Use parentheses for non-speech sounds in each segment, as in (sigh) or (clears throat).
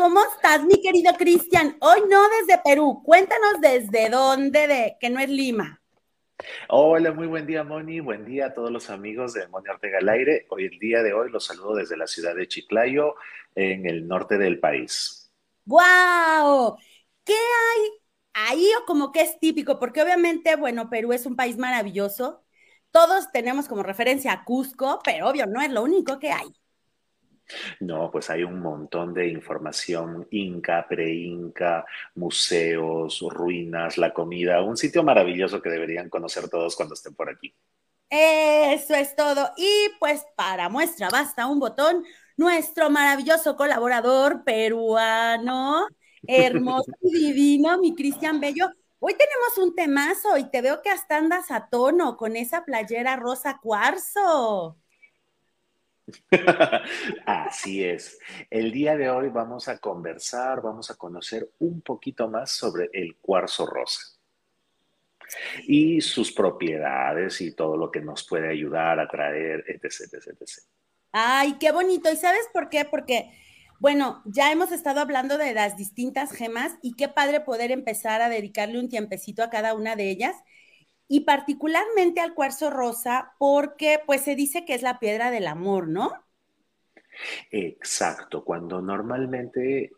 ¿Cómo estás, mi querido Cristian? Hoy no desde Perú. Cuéntanos desde dónde, de que no es Lima. Hola, muy buen día, Moni. Buen día a todos los amigos de Moni Ortega al aire. Hoy, el día de hoy, los saludo desde la ciudad de Chiclayo, en el norte del país. ¡Wow! ¿Qué hay ahí o como que es típico? Porque obviamente, bueno, Perú es un país maravilloso. Todos tenemos como referencia a Cusco, pero obvio, no es lo único que hay. No, pues hay un montón de información inca, pre-inca, museos, ruinas, la comida, un sitio maravilloso que deberían conocer todos cuando estén por aquí. Eso es todo. Y pues para muestra basta un botón, nuestro maravilloso colaborador peruano, hermoso y divino, mi Cristian Bello. Hoy tenemos un temazo y te veo que hasta andas a tono con esa playera rosa cuarzo. (laughs) Así es. El día de hoy vamos a conversar, vamos a conocer un poquito más sobre el cuarzo rosa y sus propiedades y todo lo que nos puede ayudar a traer, etc, etc, etc. Ay, qué bonito. ¿Y sabes por qué? Porque, bueno, ya hemos estado hablando de las distintas gemas y qué padre poder empezar a dedicarle un tiempecito a cada una de ellas y particularmente al cuarzo rosa porque pues se dice que es la piedra del amor, ¿no? Exacto, cuando normalmente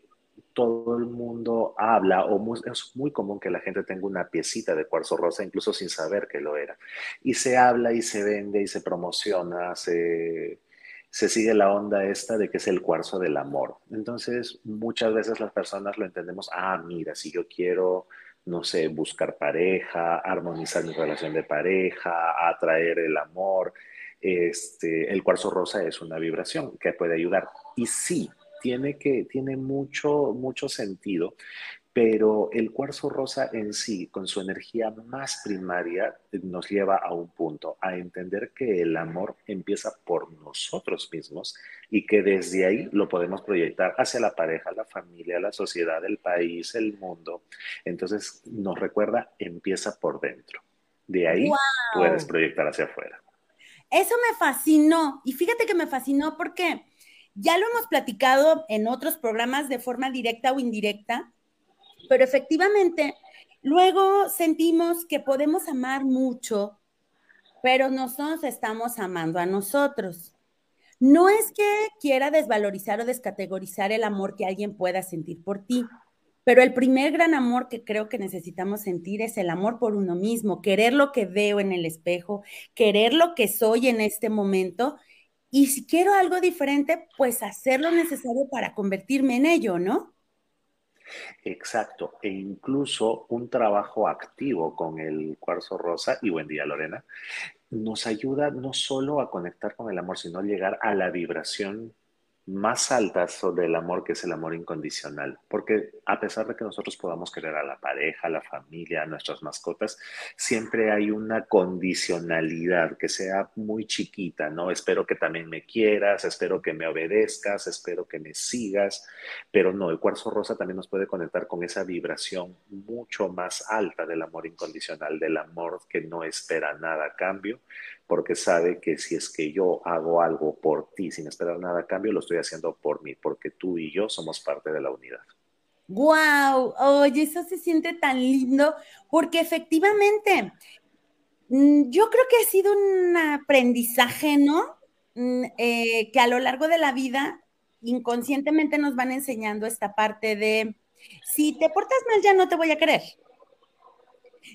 todo el mundo habla, o es muy común que la gente tenga una piecita de cuarzo rosa, incluso sin saber que lo era. Y se habla y se vende y se promociona, se, se sigue la onda esta de que es el cuarzo del amor. Entonces, muchas veces las personas lo entendemos, ah, mira, si yo quiero no sé, buscar pareja, armonizar mi relación de pareja, atraer el amor. Este, el cuarzo rosa es una vibración que puede ayudar. Y sí, tiene, que, tiene mucho, mucho sentido pero el cuarzo rosa en sí, con su energía más primaria, nos lleva a un punto, a entender que el amor empieza por nosotros mismos y que desde ahí lo podemos proyectar hacia la pareja, la familia, la sociedad, el país, el mundo. Entonces nos recuerda, empieza por dentro. De ahí puedes proyectar hacia afuera. Eso me fascinó y fíjate que me fascinó porque ya lo hemos platicado en otros programas de forma directa o indirecta pero efectivamente, luego sentimos que podemos amar mucho, pero nosotros estamos amando a nosotros. No es que quiera desvalorizar o descategorizar el amor que alguien pueda sentir por ti, pero el primer gran amor que creo que necesitamos sentir es el amor por uno mismo, querer lo que veo en el espejo, querer lo que soy en este momento y si quiero algo diferente, pues hacer lo necesario para convertirme en ello, ¿no? Exacto, e incluso un trabajo activo con el cuarzo rosa, y buen día Lorena, nos ayuda no solo a conectar con el amor, sino a llegar a la vibración más altas sobre el amor que es el amor incondicional, porque a pesar de que nosotros podamos querer a la pareja, a la familia, a nuestras mascotas, siempre hay una condicionalidad que sea muy chiquita, ¿no? Espero que también me quieras, espero que me obedezcas, espero que me sigas, pero no, el cuarzo rosa también nos puede conectar con esa vibración mucho más alta del amor incondicional, del amor que no espera nada a cambio, porque sabe que si es que yo hago algo por ti sin esperar nada a cambio, lo estoy haciendo por mí, porque tú y yo somos parte de la unidad. ¡Wow! Oye, eso se siente tan lindo, porque efectivamente, mm, yo creo que ha sido un aprendizaje, ¿no? Mm, eh, que a lo largo de la vida inconscientemente nos van enseñando esta parte de, si te portas mal ya no te voy a querer.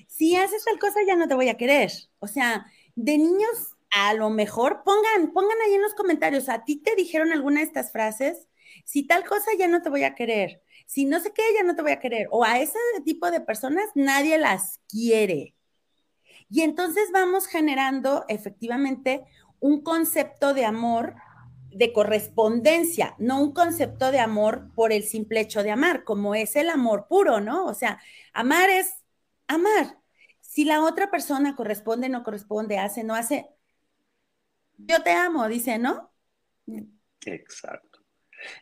Si haces tal cosa ya no te voy a querer. O sea, de niños, a lo mejor pongan, pongan ahí en los comentarios, ¿a ti te dijeron alguna de estas frases? Si tal cosa ya no te voy a querer, si no sé qué, ya no te voy a querer, o a ese tipo de personas nadie las quiere. Y entonces vamos generando efectivamente un concepto de amor de correspondencia, no un concepto de amor por el simple hecho de amar, como es el amor puro, ¿no? O sea, amar es amar. Si la otra persona corresponde, no corresponde, hace, no hace, yo te amo, dice, ¿no? Exacto.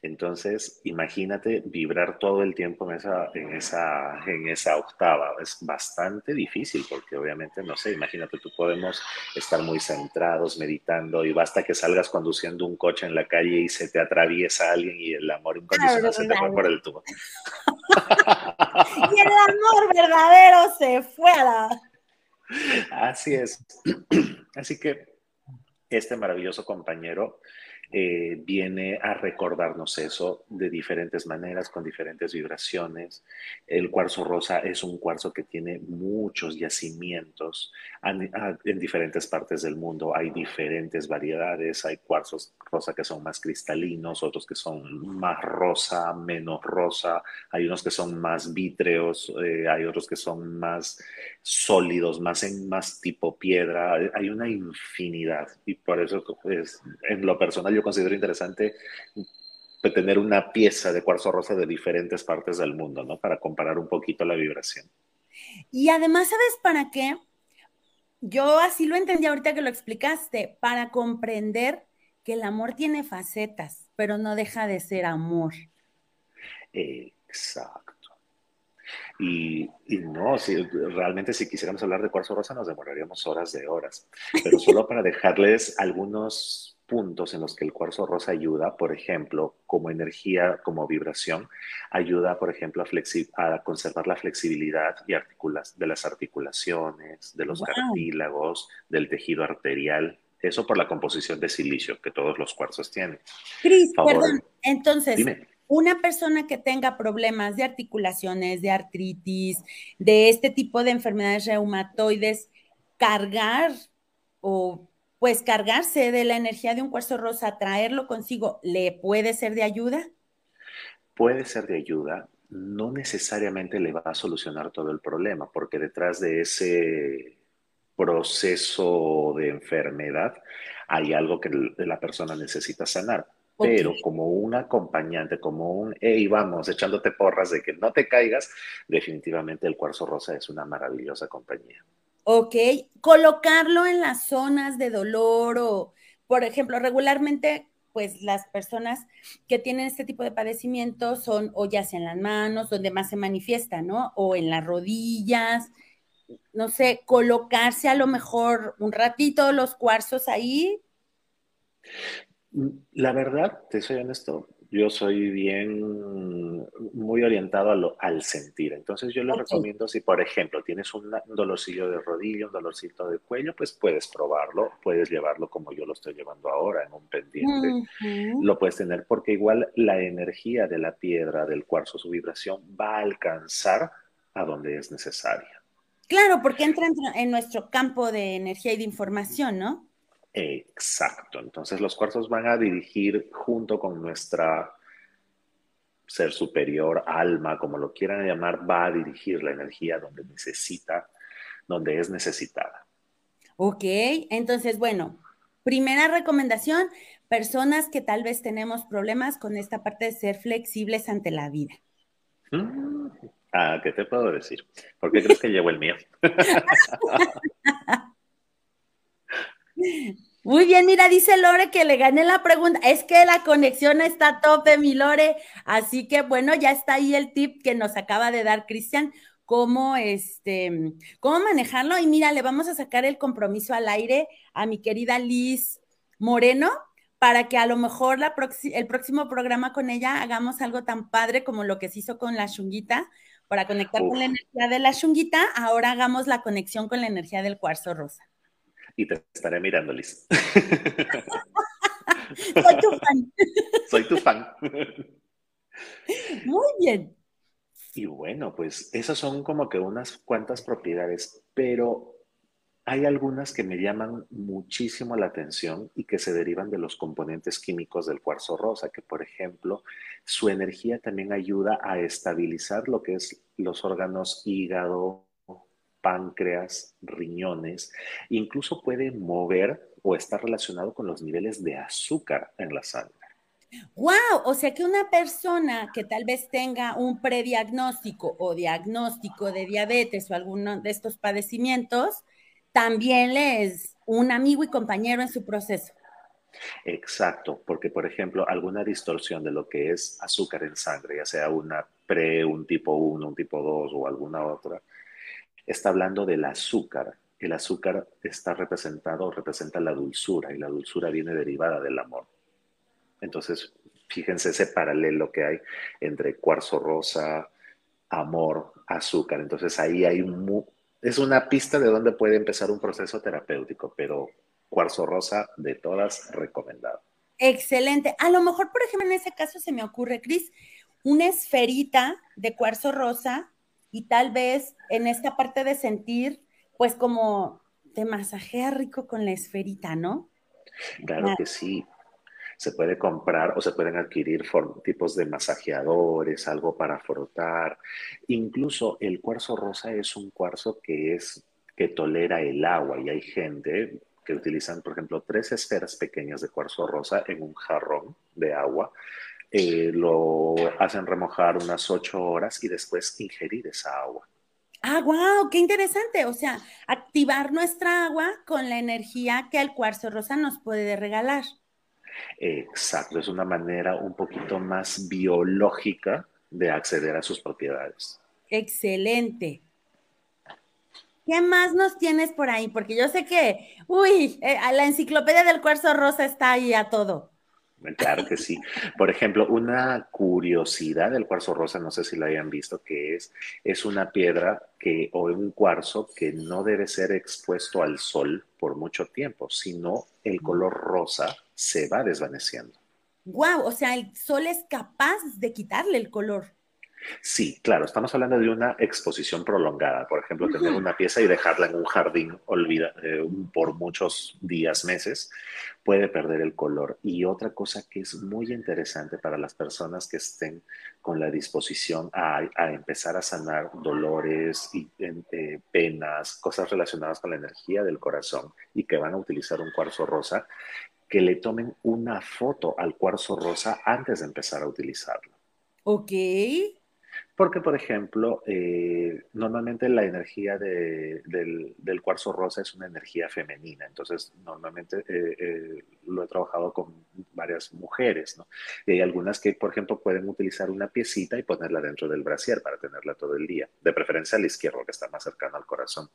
Entonces, imagínate vibrar todo el tiempo en esa, en esa, en esa octava. Es bastante difícil porque obviamente, no sé, imagínate, tú podemos estar muy centrados, meditando y basta que salgas conduciendo un coche en la calle y se te atraviesa alguien y el amor incondicional se te fue por el tubo. (laughs) y el amor verdadero se fue a la... Así es. (clears throat) Así que este maravilloso compañero eh, viene a recordarnos eso de diferentes maneras, con diferentes vibraciones. El cuarzo rosa es un cuarzo que tiene muchos yacimientos en, diferentes partes del mundo. Hay diferentes variedades, hay cuarzos rosa que son más cristalinos, otros que son más rosa, menos rosa, hay unos que son más vítreos, eh, hay otros que son más sólidos, más en más tipo piedra. Hay una infinidad y por eso es, en lo personal yo considero interesante tener una pieza de cuarzo rosa de diferentes partes del mundo, ¿no? Para comparar un poquito la vibración. Y además, ¿sabes para qué? Yo así lo entendí ahorita que lo explicaste, para comprender que el amor tiene facetas, pero no deja de ser amor. Exacto. Y, y, no, si, realmente si quisiéramos hablar de cuarzo rosa nos demoraríamos horas de horas, pero solo para dejarles algunos puntos en los que el cuarzo rosa ayuda, por ejemplo, como energía, como vibración, ayuda, por ejemplo, a, a conservar la flexibilidad y de las articulaciones, de los cartílagos, del tejido arterial. Eso por la composición de silicio que todos los cuarzos tienen. Cris, perdón, entonces, una persona que tenga problemas de articulaciones, de artritis, de este tipo de enfermedades reumatoides, cargar o pues cargarse de la energía de un cuarzo rosa, traerlo consigo, ¿le puede ser de ayuda? Puede ser de ayuda, no necesariamente le va a solucionar todo el problema, porque detrás de ese proceso de enfermedad hay algo que la persona necesita sanar. Pero como un acompañante, como un, hey, vamos, echándote porras de que no te caigas, definitivamente el cuarzo rosa es una maravillosa compañía. Ok, colocarlo en las zonas de dolor o, por ejemplo, regularmente, pues las personas que tienen este tipo de padecimientos son o ya sea en las manos, donde más se manifiesta, ¿no? O en las rodillas, no sé, colocarse a lo mejor un ratito los cuarzos ahí. La verdad, te soy honesto, yo soy bien, muy orientado al sentir. Entonces yo le recomiendo si, por ejemplo, tienes un dolorcillo de rodilla, un dolorcito de cuello, pues puedes probarlo, puedes llevarlo como yo lo estoy llevando ahora en un pendiente. Lo puedes tener porque igual la energía de la piedra, del cuarzo, su vibración va a alcanzar a donde es necesaria. Claro, porque entra en nuestro campo de energía y de información, ¿no? Exacto. Entonces los cuarzos van a dirigir junto con nuestra ser superior, alma, como lo quieran llamar, va a dirigir la energía donde necesita, donde es necesitada. Ok, entonces, bueno, primera recomendación, personas que tal vez tenemos problemas con esta parte de ser flexibles ante la vida. Mm, ah, ¿qué te puedo decir? ¿Por qué crees que llevo el mío? (laughs) (laughs) Muy bien, mira, dice Lore que le gané la pregunta. Es que la conexión está a tope, mi Lore. Así que bueno, ya está ahí el tip que nos acaba de dar Cristian, cómo este, cómo manejarlo. Y mira, le vamos a sacar el compromiso al aire a mi querida Liz Moreno para que a lo mejor la el próximo programa con ella hagamos algo tan padre como lo que se hizo con la chunguita, para conectar con la energía de la chunguita, ahora hagamos la conexión con la energía del cuarzo rosa y te estaré mirando, Liz. (laughs) Soy tu fan. (laughs) Soy tu fan. Muy bien. Y bueno, pues esas son como que unas cuantas propiedades, pero hay algunas que me llaman muchísimo la atención y que se derivan de los componentes químicos del cuarzo rosa, que por ejemplo, su energía también ayuda a estabilizar lo que es los órganos hígado, páncreas, riñones, incluso puede mover o estar relacionado con los niveles de azúcar en la sangre. ¡Wow! O sea que una persona que tal vez tenga un prediagnóstico o diagnóstico de diabetes o alguno de estos padecimientos, también le es un amigo y compañero en su proceso. Exacto, porque por ejemplo, alguna distorsión de lo que es azúcar en sangre, ya sea una pre, un tipo 1, un tipo 2 o alguna otra, está hablando del azúcar. El azúcar está representado, representa la dulzura y la dulzura viene derivada del amor. Entonces, fíjense ese paralelo que hay entre cuarzo rosa, amor, azúcar. Entonces ahí hay es una pista de dónde puede empezar un proceso terapéutico, pero cuarzo rosa de todas recomendado. Excelente. A lo mejor, por ejemplo, en ese caso se me ocurre, Cris, una esferita de cuarzo rosa y tal vez en esta parte de sentir, pues como te masajea rico con la esferita, ¿no? Claro que sí. Se puede comprar o se pueden adquirir tipos de masajeadores, algo para frotar. Incluso el cuarzo rosa es un cuarzo que es que tolera el agua y hay gente que utilizan, por ejemplo, tres esferas pequeñas de cuarzo rosa en un jarrón de agua. Eh, lo hacen remojar unas ocho horas y después ingerir esa agua. Ah, wow, qué interesante. O sea, activar nuestra agua con la energía que el cuarzo rosa nos puede regalar. Exacto, es una manera un poquito más biológica de acceder a sus propiedades. Excelente. ¿Qué más nos tienes por ahí? Porque yo sé que, uy, eh, la enciclopedia del cuarzo rosa está ahí a todo. Claro que sí. Por ejemplo, una curiosidad del cuarzo rosa, no sé si la hayan visto, que es, es una piedra que, o un cuarzo que no debe ser expuesto al sol por mucho tiempo, sino el color rosa se va desvaneciendo. Wow, o sea, el sol es capaz de quitarle el color. Sí, claro, estamos hablando de una exposición prolongada. Por ejemplo, tener una pieza y dejarla en un jardín olvida, eh, por muchos días, meses, puede perder el color. Y otra cosa que es muy interesante para las personas que estén con la disposición a, empezar a sanar dolores y eh, penas, cosas relacionadas con la energía del corazón y que van a utilizar un cuarzo rosa, que le tomen una foto al cuarzo rosa antes de empezar a utilizarlo. Ok. Porque, por ejemplo, eh, normalmente la energía del, cuarzo rosa es una energía femenina. Entonces, normalmente eh, eh, lo he trabajado con varias mujeres, ¿no? Y hay algunas que, por ejemplo, pueden utilizar una piecita y ponerla dentro del brasier para tenerla todo el día, de preferencia al izquierdo, que está más cercano al corazón.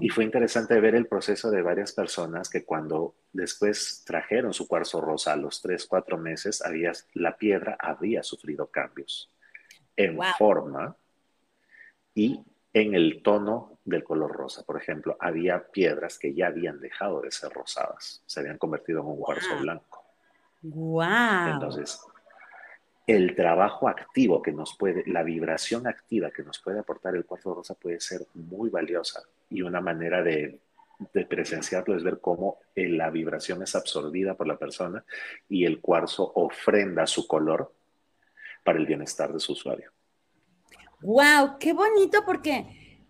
Y fue interesante ver el proceso de varias personas que cuando después trajeron su cuarzo rosa a los tres, cuatro meses, había, la piedra había sufrido cambios en forma y en el tono del color rosa. Por ejemplo, había piedras que ya habían dejado de ser rosadas, se habían convertido en un cuarzo blanco. Wow. Entonces, el trabajo activo que nos puede, la vibración activa que nos puede aportar el cuarzo rosa puede ser muy valiosa y una manera de, de presenciarlo es ver cómo eh, la vibración es absorbida por la persona y el cuarzo ofrenda su color para el bienestar de su usuario. ¡Wow! ¡Qué bonito! Porque,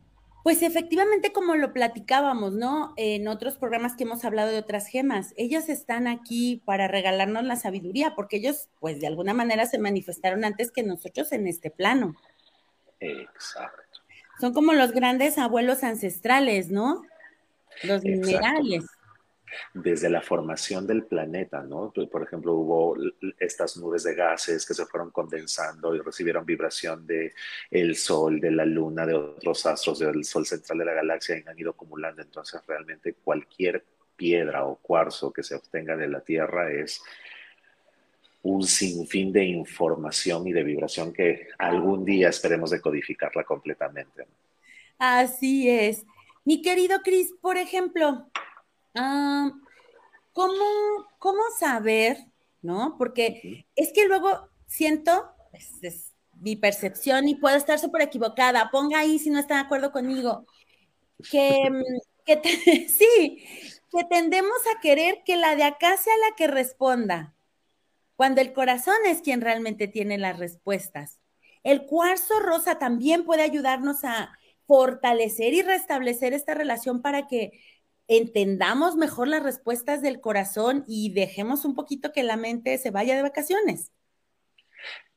pues efectivamente, como lo platicábamos, ¿no? En otros programas que hemos hablado de otras gemas, ellos están aquí para regalarnos la sabiduría, porque ellos, pues de alguna manera se manifestaron antes que nosotros en este plano. Exacto. Son como los grandes abuelos ancestrales, ¿no? Los minerales desde la formación del planeta, ¿no? Por ejemplo, hubo estas nubes de gases que se fueron condensando y recibieron vibración de el Sol, de la Luna, de otros astros, del Sol central de la galaxia y han ido acumulando. Entonces, realmente cualquier piedra o cuarzo que se obtenga de la Tierra es un sinfín de información y de vibración que algún día esperemos decodificarla completamente. Así es. Mi querido Cris, por ejemplo, Ah, ¿cómo, ¿Cómo saber, no? Porque es que luego siento, pues, es mi percepción y puedo estar súper equivocada, ponga ahí si no está de acuerdo conmigo, que, que (laughs) sí, que tendemos a querer que la de acá sea la que responda, cuando el corazón es quien realmente tiene las respuestas. El cuarzo rosa también puede ayudarnos a fortalecer y restablecer esta relación para que entendamos mejor las respuestas del corazón y dejemos un poquito que la mente se vaya de vacaciones.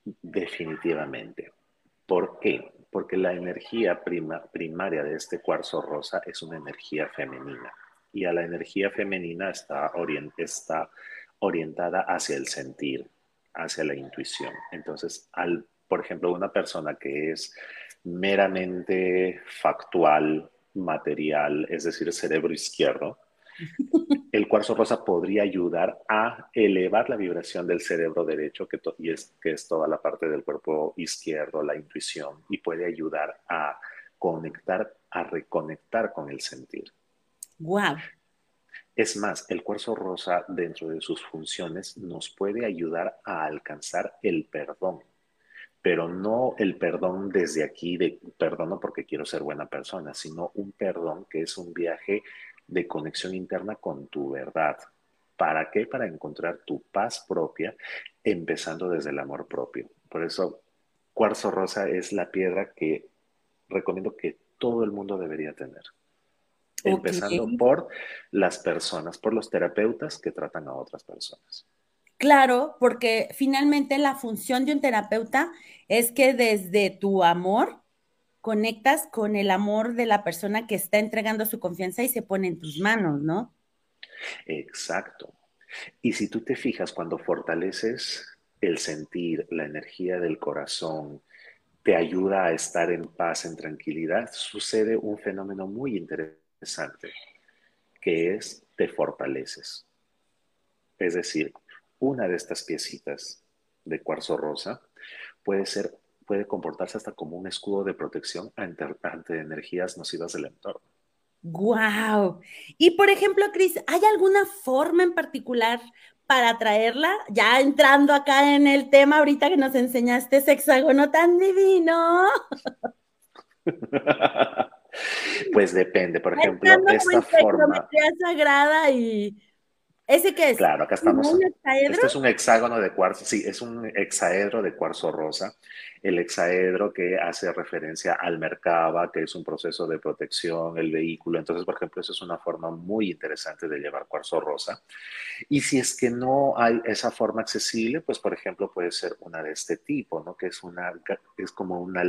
Definitivamente. ¿Por qué? Porque la energía primaria de este cuarzo rosa es una energía femenina y a la energía femenina está, está orientada hacia el sentir, hacia la intuición. Entonces, al, por ejemplo, una persona que es meramente factual, material, es decir, cerebro izquierdo, el cuarzo rosa podría ayudar a elevar la vibración del cerebro derecho, que, y es, que es toda la parte del cuerpo izquierdo, la intuición, y puede ayudar a conectar, a reconectar con el sentir. Wow. Es más, el cuarzo rosa dentro de sus funciones nos puede ayudar a alcanzar el perdón, pero no el perdón desde aquí de perdono porque quiero ser buena persona, sino un perdón que es un viaje de conexión interna con tu verdad. ¿Para qué? Para encontrar tu paz propia, empezando desde el amor propio. Por eso, cuarzo rosa es la piedra que recomiendo que todo el mundo debería tener. Empezando por las personas, por los terapeutas que tratan a otras personas. Claro, porque finalmente la función de un terapeuta es que desde tu amor conectas con el amor de la persona que está entregando su confianza y se pone en tus manos, ¿no? Exacto. Y si tú te fijas, cuando fortaleces el sentir, la energía del corazón, te ayuda a estar en paz, en tranquilidad, sucede un fenómeno muy interesante, que es te fortaleces. Es decir, una de estas piecitas de cuarzo rosa puede ser puede comportarse hasta como un escudo de protección ante, energías nocivas del entorno. ¡Guau! Y por ejemplo, Cris, ¿hay alguna forma en particular para traerla? Ya entrando acá en el tema ahorita que nos enseñaste ese hexágono tan divino. (laughs) pues depende, por ejemplo, esta forma. sagrada y ¿Ese qué es? Claro, acá estamos. Este es un hexágono de cuarzo, sí, es un hexaedro de cuarzo rosa. El hexaedro que hace referencia al Merkaba, que es un proceso de protección, el vehículo. Entonces, por ejemplo, eso es una forma muy interesante de llevar cuarzo rosa. Y si es que no hay esa forma accesible, pues, por ejemplo, puede ser una de este tipo, ¿no? Que es, una, es como una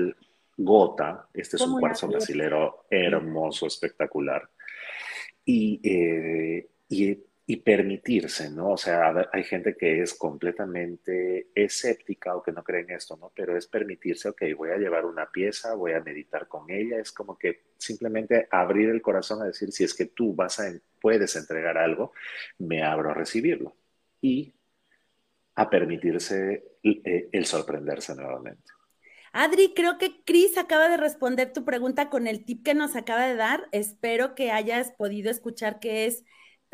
gota. Este es un cuarzo brasilero hermoso, espectacular. Y, eh, y y permitirse, ¿no? O sea, hay gente que es completamente escéptica o que no cree en esto, ¿no? Pero es permitirse, ok, voy a llevar una pieza, voy a meditar con ella, es como que simplemente abrir el corazón a decir, si es que tú vas a, puedes entregar algo, me abro a recibirlo y a permitirse eh, el sorprenderse nuevamente. Adri, creo que Cris acaba de responder tu pregunta con el tip que nos acaba de dar. Espero que hayas podido escuchar que es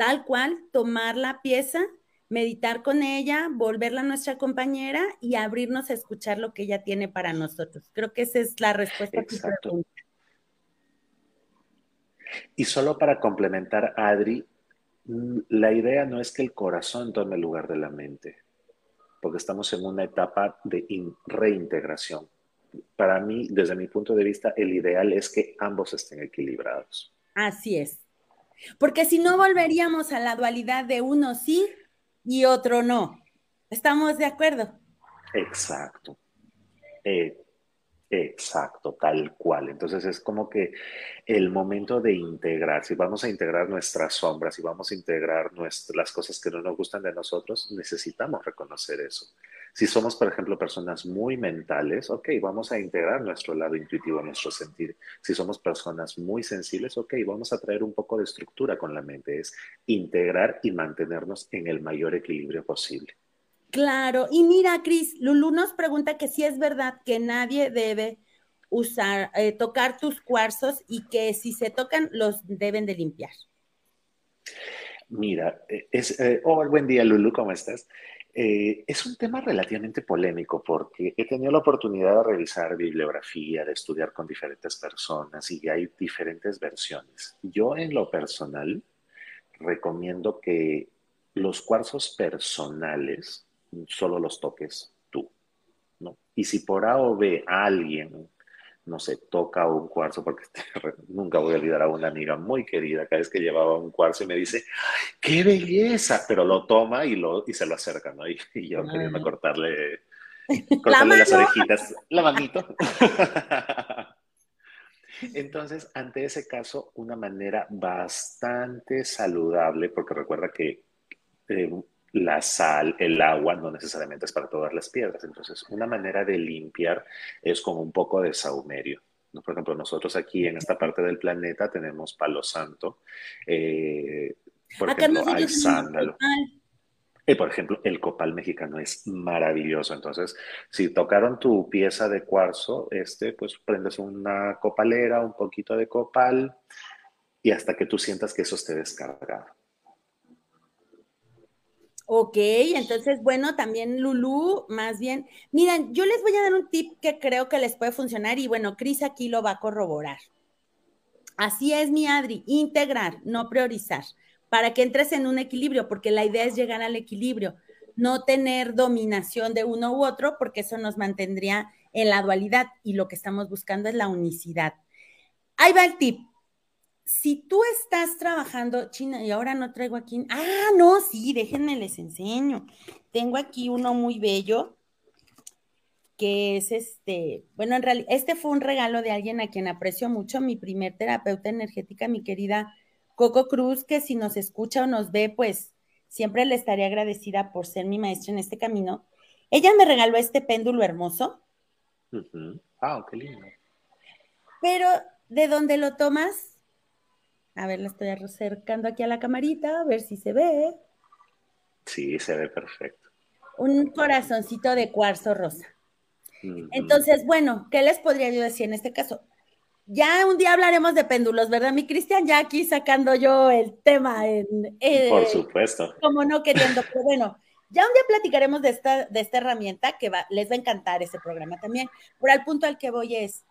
tal cual, tomar la pieza, meditar con ella, volverla a nuestra compañera y abrirnos a escuchar lo que ella tiene para nosotros. Creo que esa es la respuesta a tu pregunta. Y solo para complementar, Adri, mm, la idea no es que el corazón tome el lugar de la mente, porque estamos en una etapa de reintegración. Para mí, desde mi punto de vista, el ideal es que ambos estén equilibrados. Así es. Porque si no volveríamos a la dualidad de uno sí y otro no. ¿Estamos de acuerdo? Exacto. Eh, exacto, tal cual. Entonces es como que el momento de integrar, si vamos a integrar nuestras sombras, si vamos a integrar las cosas que no nos gustan de nosotros, necesitamos reconocer eso. Si somos, por ejemplo, personas muy mentales, ok, vamos a integrar nuestro lado intuitivo, nuestro sentir. Si somos personas muy sensibles, ok, vamos a traer un poco de estructura con la mente. Es integrar y mantenernos en el mayor equilibrio posible. Claro, y mira, Cris, Lulu nos pregunta que si es verdad que nadie debe usar, eh, tocar tus cuarzos y que si se tocan los deben de limpiar. Mira, eh, es, eh, oh, buen día Lulu, ¿cómo estás? Es un tema relativamente polémico porque he tenido la oportunidad de revisar bibliografía, de estudiar con diferentes personas y hay diferentes versiones. Yo en lo personal recomiendo que los cuarzos personales solo los toques tú, ¿no? Y si por A o B alguien no sé, toca un cuarzo, porque (laughs) nunca voy a olvidar a una amiga muy querida, cada vez que llevaba un cuarzo y me dice, ¡qué belleza! Pero lo toma y, lo, y se lo acerca, ¿no? Y, yo queriendo cortarle, cortarle las orejitas, la manito. (laughs) Entonces, ante ese caso, una manera bastante saludable, porque recuerda que eh, la sal, el agua, no necesariamente es para todas las piedras. Entonces, una manera de limpiar es con un poco de saumerio. Por ejemplo, nosotros aquí en esta parte del planeta tenemos palo santo, eh, por ejemplo, hay sándalo. Y por ejemplo, el copal mexicano es maravilloso. Entonces, si tocaron tu pieza de cuarzo, este, pues prendes una copalera, un poquito de copal y hasta que tú sientas que eso esté descargado. Ok, entonces, bueno, también Lulu, más bien, miren, yo les voy a dar un tip que creo que les puede funcionar y bueno, Cris aquí lo va a corroborar. Así es, mi Adri, integrar, no priorizar para que entres en un equilibrio, porque la idea es llegar al equilibrio, no tener dominación de uno u otro, porque eso nos mantendría en la dualidad y lo que estamos buscando es la unicidad. Ahí va el tip. Si tú estás trabajando, China, y ahora no traigo aquí, ah, no, sí, déjenme les enseño. Tengo aquí uno muy bello, que es este, bueno, en realidad, este fue un regalo de alguien a quien aprecio mucho, mi primer terapeuta energética, mi querida Coco Cruz, que si nos escucha o nos ve, pues siempre le estaré agradecida por ser mi maestra en este camino. Ella me regaló este péndulo hermoso. Ah, qué lindo. Pero, ¿de dónde lo tomas? A ver, lo estoy acercando aquí a la camarita, a ver si se ve. Sí, se ve perfecto. Un corazoncito de cuarzo rosa. Entonces, bueno, ¿qué les podría yo decir en este caso? Ya un día hablaremos de péndulos, ¿verdad, mi Cristian? Ya aquí sacando yo el tema en... Eh, Por supuesto. Como no queriendo, pero bueno, ya un día platicaremos de esta, de esta herramienta que les va a encantar ese programa también. Pero al punto al que voy es,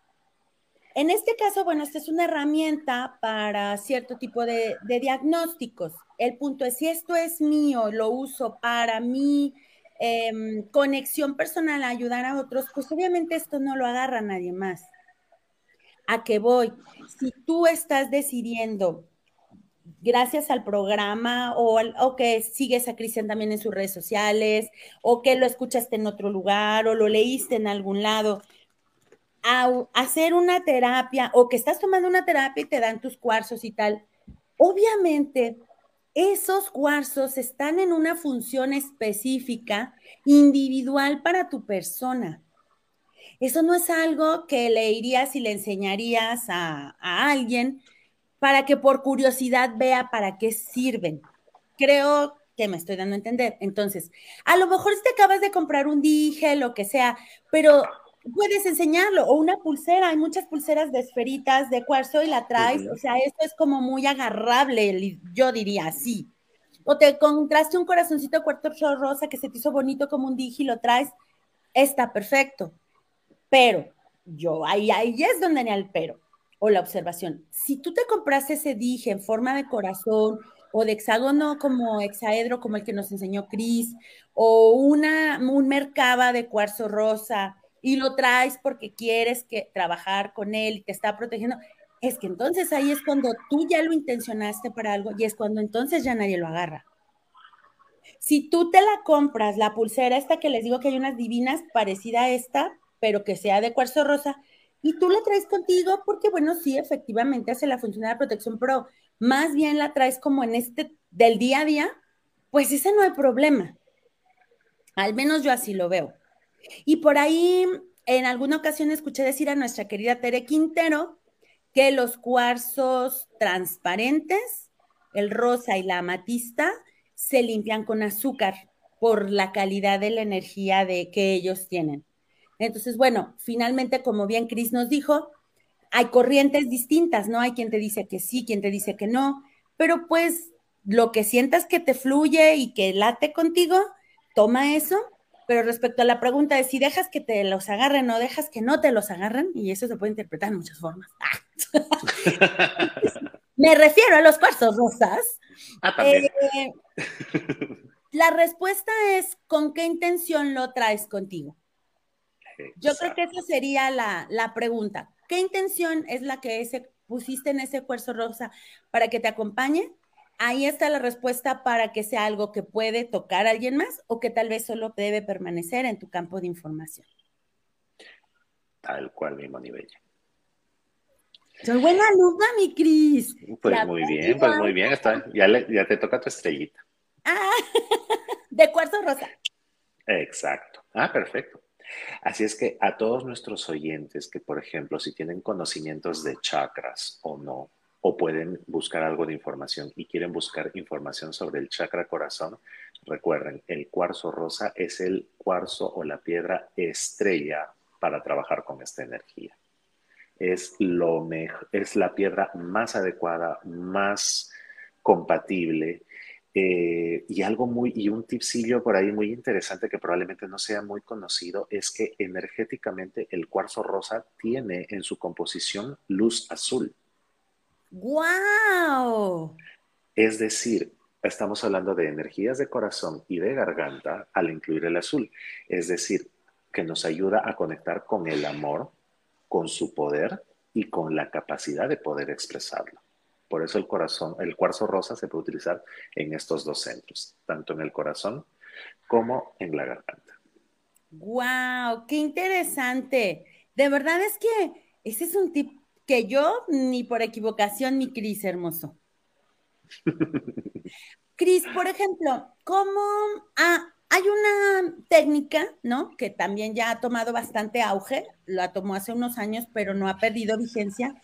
en este caso, bueno, esta es una herramienta para cierto tipo de, diagnósticos. El punto es, si esto es mío, lo uso para mi em, conexión personal, ayudar a otros, pues obviamente esto no lo agarra nadie más a qué voy. Si tú estás decidiendo, gracias al programa o, o, que sigues a Cristian también en sus redes sociales, o que lo escuchaste en otro lugar, o lo leíste en algún lado, a, hacer una terapia, o que estás tomando una terapia y te dan tus cuarzos y tal, obviamente esos cuarzos están en una función específica, individual para tu persona. Eso no es algo que le irías y le enseñarías a, alguien para que por curiosidad vea para qué sirven. Creo que me estoy dando a entender. Entonces, a lo mejor te acabas de comprar un dije, lo que sea, pero puedes enseñarlo, o una pulsera, hay muchas pulseras de esferitas de cuarzo y la traes, o sea, esto es como muy agarrable, yo diría así. O te encontraste un corazoncito de cuarzo rosa que se te hizo bonito como un dije y lo traes, está perfecto. Pero yo, ahí, ahí es donde venía el pero o la observación. Si tú te compras ese dije en forma de corazón o de hexágono como hexaedro, como el que nos enseñó Cris, o una, un mercaba de cuarzo rosa y lo traes porque quieres que, trabajar con él y te está protegiendo, es que entonces ahí es cuando tú ya lo intencionaste para algo y es cuando entonces ya nadie lo agarra. Si tú te la compras, la pulsera esta que les digo que hay unas divinas parecida a esta, pero que sea de cuarzo rosa, y tú la traes contigo porque, bueno, sí, efectivamente hace la función de la protección, pero más bien la traes como en este del día a día, pues ese no hay problema. Al menos yo así lo veo. Y por ahí, en alguna ocasión escuché decir a nuestra querida Tere Quintero que los cuarzos transparentes, el rosa y la amatista, se limpian con azúcar por la calidad de la energía de, que ellos tienen. Entonces, bueno, finalmente, como bien Cris nos dijo, hay corrientes distintas, ¿no? Hay quien te dice que sí, quien te dice que no, pero pues lo que sientas que te fluye y que late contigo, toma eso. Pero respecto a la pregunta de si dejas que te los agarren o dejas que no te los agarren, y eso se puede interpretar de muchas formas. (laughs) Me refiero a los cuarzos rosas. Ah, también. Eh, la respuesta es con qué intención lo traes contigo. Yo creo que esa sería la, pregunta. ¿Qué intención es la que ese, pusiste en ese cuarzo rosa para que te acompañe? Ahí está la respuesta para que sea algo que puede tocar a alguien más o que tal vez solo debe permanecer en tu campo de información. Tal cual mismo nivel. Soy buena alumna, mi Cris. Pues muy bien, pues muy bien. Está, ya, ya te toca tu estrellita. Ah, (laughs) de cuarzo rosa. Exacto. Ah, perfecto. Así es que a todos nuestros oyentes que, por ejemplo, si tienen conocimientos de chakras o no, o pueden buscar algo de información y quieren buscar información sobre el chakra corazón, recuerden, el cuarzo rosa es el cuarzo o la piedra estrella para trabajar con esta energía. Es, lo es la piedra más adecuada, más compatible eh, y algo muy, y un tipsillo por ahí muy interesante que probablemente no sea muy conocido es que energéticamente el cuarzo rosa tiene en su composición luz azul. ¡Wow! Es decir, estamos hablando de energías de corazón y de garganta al incluir el azul. Es decir, que nos ayuda a conectar con el amor, con su poder y con la capacidad de poder expresarlo. Por eso el corazón, el cuarzo rosa se puede utilizar en estos dos centros, tanto en el corazón como en la garganta. ¡Wow! ¡Qué interesante! De verdad es que ese es un tip que yo ni por equivocación, mi Cris hermoso. (laughs) Cris, por ejemplo, ¿cómo ah, hay una técnica, ¿no? Que también ya ha tomado bastante auge, la tomó hace unos años, pero no ha perdido vigencia,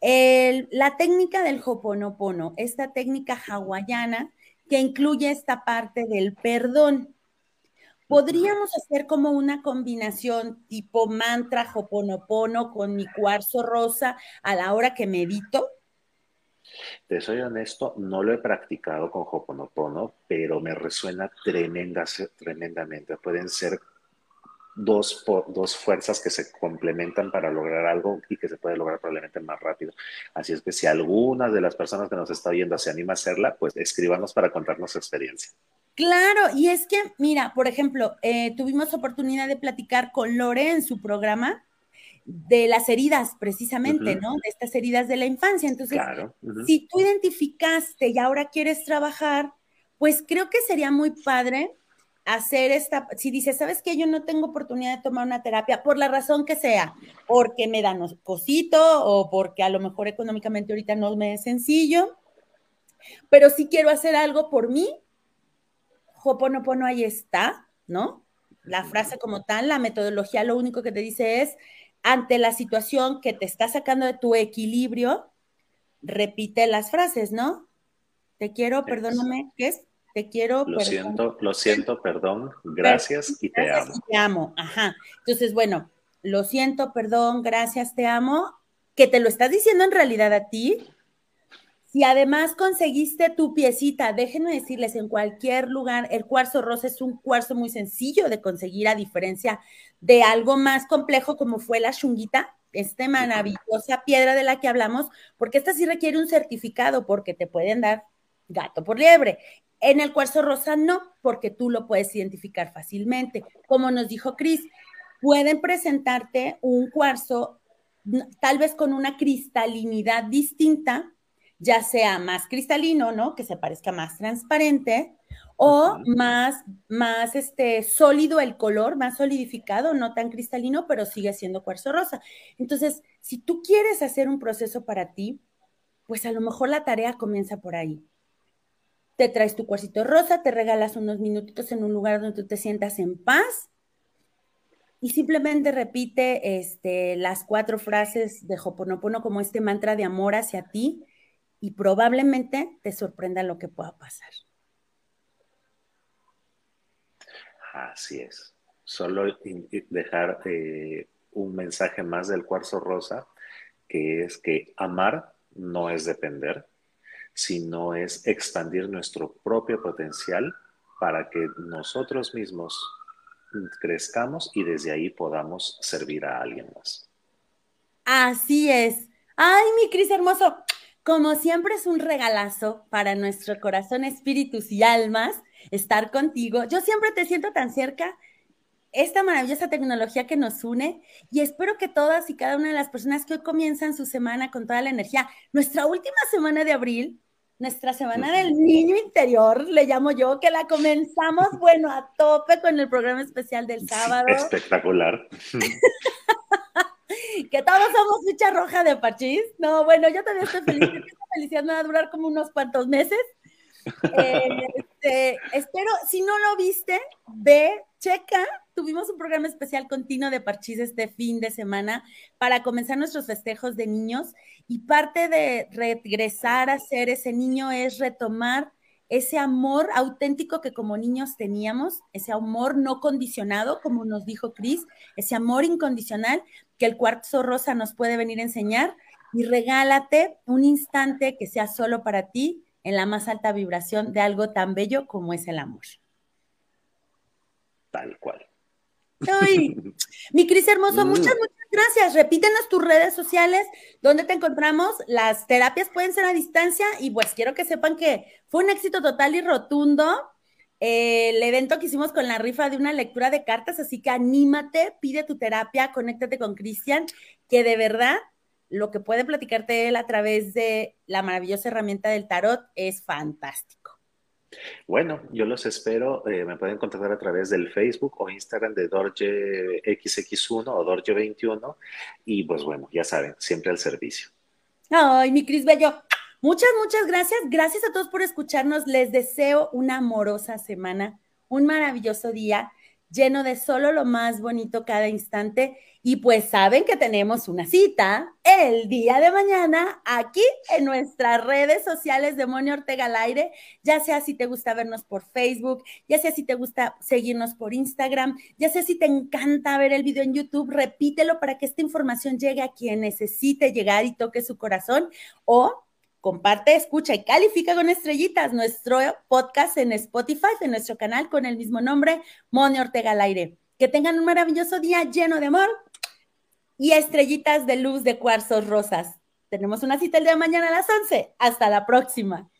la técnica del Hoponopono, esta técnica hawaiana que incluye esta parte del perdón. ¿Podríamos hacer como una combinación tipo mantra Hoponopono con mi cuarzo rosa a la hora que medito? Te soy honesto, no lo he practicado con Hoponopono, pero me resuena tremenda, tremendamente. Pueden ser dos, dos fuerzas que se complementan para lograr algo y que se puede lograr probablemente más rápido. Así es que si alguna de las personas que nos está viendo se anima a hacerla, pues escríbanos para contarnos su experiencia. Claro, y es que, mira, por ejemplo, eh, tuvimos oportunidad de platicar con Lore en su programa de las heridas, precisamente, ¿no? De estas heridas de la infancia. Entonces, si tú identificaste y ahora quieres trabajar, pues creo que sería muy padre hacer esta, si dices, ¿sabes qué? Yo no tengo oportunidad de tomar una terapia, por la razón que sea, porque me dan cosito o porque a lo mejor económicamente ahorita no me es sencillo, pero si quiero hacer algo por mí, Hoponopono ahí está, ¿no? La frase como tal, la metodología lo único que te dice es, ante la situación que te está sacando de tu equilibrio, repite las frases, ¿no? Te quiero, perdóname, ¿qué es? te quiero. Lo siento, lo siento, perdón, gracias y te amo. te amo, ajá. Entonces, bueno, lo siento, perdón, gracias, te amo, que te lo estás diciendo en realidad a ti. Si además conseguiste tu piecita, déjenme decirles, en cualquier lugar, el cuarzo rosa es un cuarzo muy sencillo de conseguir, a diferencia de algo más complejo como fue la chunguita, esta maravillosa piedra de la que hablamos, porque esta sí requiere un certificado, porque te pueden dar gato por liebre. En el cuarzo rosa no, porque tú lo puedes identificar fácilmente. Como nos dijo Cris, pueden presentarte un cuarzo tal vez con una cristalinidad distinta, ya sea más cristalino, ¿no? Que se parezca más transparente o más, más este, sólido el color, más solidificado, no tan cristalino, pero sigue siendo cuarzo rosa. Entonces, si tú quieres hacer un proceso para ti, pues a lo mejor la tarea comienza por ahí te traes tu cuarcito rosa, te regalas unos minutitos en un lugar donde tú te sientas en paz y simplemente repite este, las cuatro frases de Hoponopono como este mantra de amor hacia ti y probablemente te sorprenda lo que pueda pasar. Así es. Solo dejar eh, un mensaje más del cuarzo rosa, que es que amar no es depender, sino es expandir nuestro propio potencial para que nosotros mismos crezcamos y desde ahí podamos servir a alguien más. Así es. Ay, mi Cris hermoso, como siempre es un regalazo para nuestro corazón, espíritus y almas estar contigo. Yo siempre te siento tan cerca esta maravillosa tecnología que nos une y espero que todas y cada una de las personas que hoy comienzan su semana con toda la energía, nuestra última semana de abril, nuestra semana del niño interior, le llamo yo, que la comenzamos, (laughs) bueno, a tope con el programa especial del sábado. Espectacular. (laughs) que todos somos ficha roja de Parchís. No, bueno, yo también estoy feliz. Esta felicidad me va a durar como unos cuantos meses. Este, espero, si no lo viste, ve, checa. Tuvimos un programa especial continuo de Parchís este fin de semana para comenzar nuestros festejos de niños y parte de regresar a ser ese niño es retomar ese amor auténtico que como niños teníamos, ese amor no condicionado, como nos dijo Cris, ese amor incondicional que el cuarzo rosa nos puede venir a enseñar y regálate un instante que sea solo para ti en la más alta vibración de algo tan bello como es el amor. Tal cual. Ay, mi Cris hermoso, mm. muchas, muchas gracias. Repítenos tus redes sociales, dónde te encontramos. Las terapias pueden ser a distancia y pues quiero que sepan que fue un éxito total y rotundo el evento que hicimos con la rifa de una lectura de cartas, así que anímate, pide tu terapia, conéctate con Cristian, que de verdad lo que puede platicarte él a través de la maravillosa herramienta del tarot es fantástico. Bueno, yo los espero. Eh, me pueden contactar a través del Facebook o Instagram de DorjeXX1 o Dorje21. Y pues bueno, ya saben, siempre al servicio. Ay, mi Cris Bello. Muchas, muchas gracias. Gracias a todos por escucharnos. Les deseo una amorosa semana, un maravilloso día lleno de solo lo más bonito cada instante. Y pues saben que tenemos una cita el día de mañana aquí en nuestras redes sociales de Moni Ortega al aire, ya sea si te gusta vernos por Facebook, ya sea si te gusta seguirnos por Instagram, ya sea si te encanta ver el video en YouTube, repítelo para que esta información llegue a quien necesite llegar y toque su corazón o comparte, escucha y califica con estrellitas nuestro podcast en Spotify, en nuestro canal con el mismo nombre, Moni Ortega al aire. Que tengan un maravilloso día lleno de amor y estrellitas de luz de cuarzos rosas. Tenemos una cita el día de mañana a las 11. Hasta la próxima.